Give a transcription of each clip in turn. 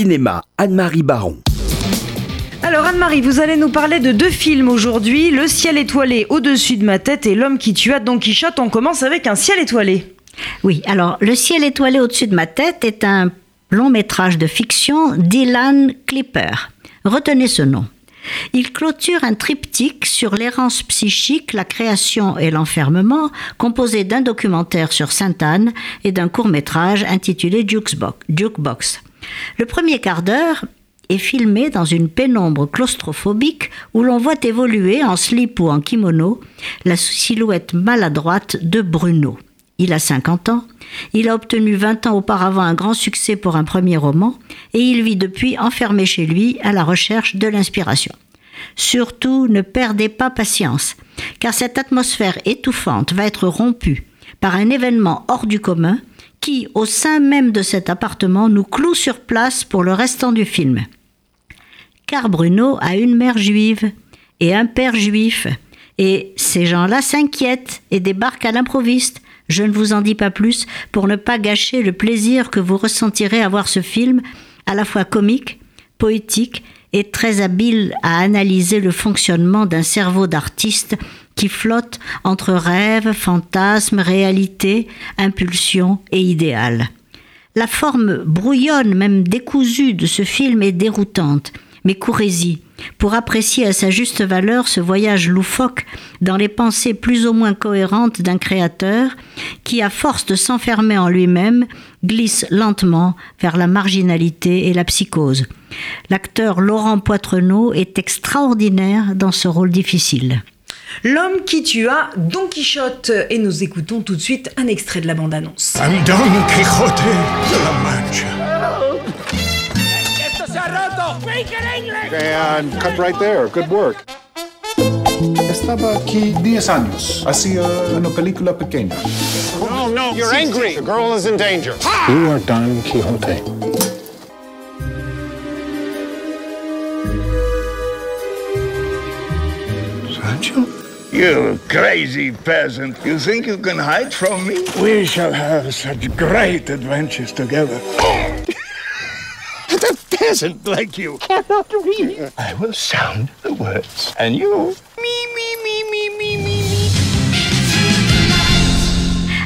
cinéma, Anne-Marie Baron. Alors Anne-Marie, vous allez nous parler de deux films aujourd'hui, Le ciel étoilé au-dessus de ma tête et L'homme qui tua Don Quichotte. On commence avec un ciel étoilé. Oui, alors Le ciel étoilé au-dessus de ma tête est un long métrage de fiction d'Ilan Clipper. Retenez ce nom. Il clôture un triptyque sur l'errance psychique, la création et l'enfermement, composé d'un documentaire sur Sainte-Anne et d'un court-métrage intitulé Jukebox. Le premier quart d'heure est filmé dans une pénombre claustrophobique où l'on voit évoluer en slip ou en kimono la silhouette maladroite de Bruno. Il a 50 ans, il a obtenu 20 ans auparavant un grand succès pour un premier roman et il vit depuis enfermé chez lui à la recherche de l'inspiration. Surtout, ne perdez pas patience, car cette atmosphère étouffante va être rompue par un événement hors du commun qui, au sein même de cet appartement, nous cloue sur place pour le restant du film. Car Bruno a une mère juive et un père juif, et ces gens-là s'inquiètent et débarquent à l'improviste je ne vous en dis pas plus pour ne pas gâcher le plaisir que vous ressentirez à voir ce film, à la fois comique, poétique et très habile à analyser le fonctionnement d'un cerveau d'artiste qui flotte entre rêve, fantasme, réalité, impulsion et idéal. La forme brouillonne, même décousue de ce film est déroutante, mais courez-y, pour apprécier à sa juste valeur ce voyage loufoque dans les pensées plus ou moins cohérentes d'un créateur qui, à force de s'enfermer en lui-même, glisse lentement vers la marginalité et la psychose. L'acteur Laurent Poitrenaud est extraordinaire dans ce rôle difficile. L'homme qui tua Don Quichotte. Et nous écoutons tout de suite un extrait de la bande-annonce. Don Quijote de la Mancha. And cut right there. Good work. Estaba aquí 10 años. Hacía una película pequeña. No, no, you're angry. The girl is in danger. You are Don Quixote. Sancho? You crazy peasant. You think you can hide from me? We shall have such great adventures together. Peasant like you cannot read. I will sound the words. And you, me, me, me, me, me, me, me.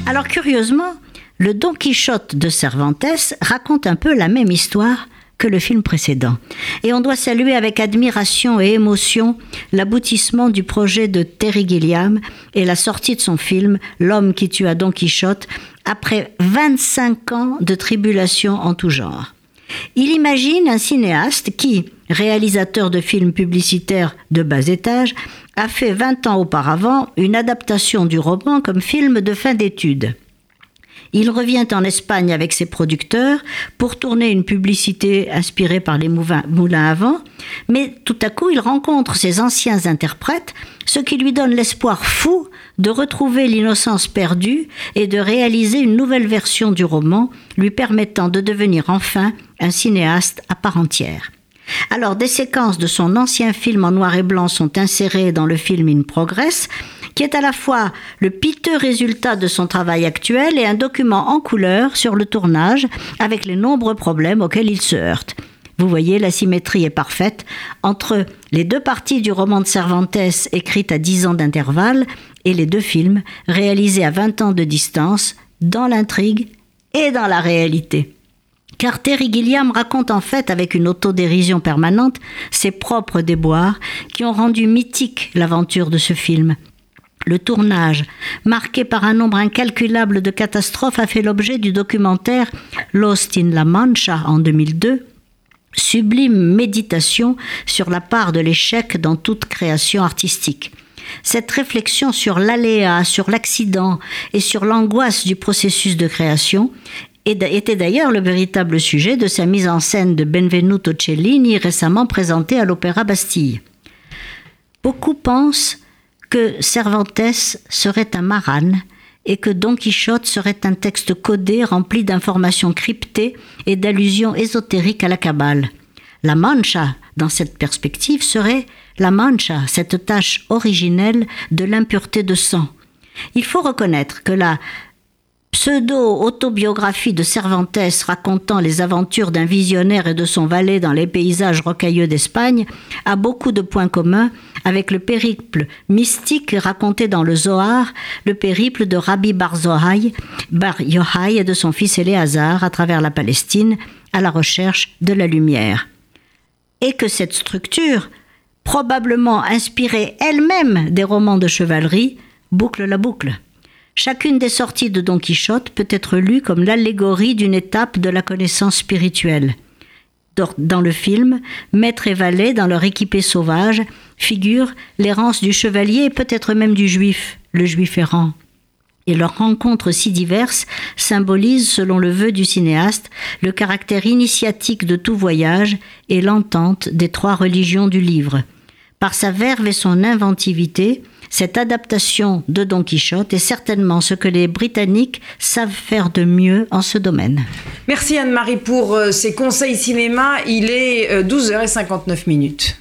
Alors curieusement, le Don Quichotte de Cervantes raconte un peu la même histoire que le film précédent. Et on doit saluer avec admiration et émotion l'aboutissement du projet de Terry Gilliam et la sortie de son film L'homme qui tua Don Quichotte après 25 ans de tribulation en tout genre. Il imagine un cinéaste qui, réalisateur de films publicitaires de bas étage, a fait 20 ans auparavant une adaptation du roman comme film de fin d'études. Il revient en Espagne avec ses producteurs pour tourner une publicité inspirée par les moulins à vent, mais tout à coup il rencontre ses anciens interprètes, ce qui lui donne l'espoir fou de retrouver l'innocence perdue et de réaliser une nouvelle version du roman, lui permettant de devenir enfin un cinéaste à part entière. Alors des séquences de son ancien film en noir et blanc sont insérées dans le film In Progress, qui est à la fois le piteux résultat de son travail actuel et un document en couleur sur le tournage avec les nombreux problèmes auxquels il se heurte. Vous voyez, la symétrie est parfaite entre les deux parties du roman de Cervantes écrites à 10 ans d'intervalle et les deux films réalisés à 20 ans de distance dans l'intrigue et dans la réalité. Car Terry Gilliam raconte en fait avec une autodérision permanente ses propres déboires qui ont rendu mythique l'aventure de ce film. Le tournage, marqué par un nombre incalculable de catastrophes, a fait l'objet du documentaire Lost in La Mancha en 2002, sublime méditation sur la part de l'échec dans toute création artistique. Cette réflexion sur l'aléa, sur l'accident et sur l'angoisse du processus de création était d'ailleurs le véritable sujet de sa mise en scène de Benvenuto Cellini récemment présentée à l'Opéra Bastille. Beaucoup pensent que Cervantes serait un marane et que Don Quichotte serait un texte codé rempli d'informations cryptées et d'allusions ésotériques à la Kabbale. La Mancha, dans cette perspective, serait la Mancha, cette tâche originelle de l'impureté de sang. Il faut reconnaître que la pseudo-autobiographie de Cervantes racontant les aventures d'un visionnaire et de son valet dans les paysages rocailleux d'Espagne a beaucoup de points communs avec le périple mystique raconté dans le Zohar, le périple de Rabbi Bar, Zohai, Bar Yohai et de son fils Éléazar à travers la Palestine à la recherche de la lumière. Et que cette structure, probablement inspirée elle-même des romans de chevalerie, boucle la boucle. Chacune des sorties de Don Quichotte peut être lue comme l'allégorie d'une étape de la connaissance spirituelle. Dans le film, maître et valet, dans leur équipée sauvage, figurent l'errance du chevalier et peut-être même du juif, le juif errant. Et leurs rencontres si diverses symbolisent, selon le vœu du cinéaste, le caractère initiatique de tout voyage et l'entente des trois religions du livre. Par sa verve et son inventivité, cette adaptation de Don Quichotte est certainement ce que les Britanniques savent faire de mieux en ce domaine. Merci Anne-Marie pour euh, ces conseils cinéma. Il est 12h59 euh, minutes.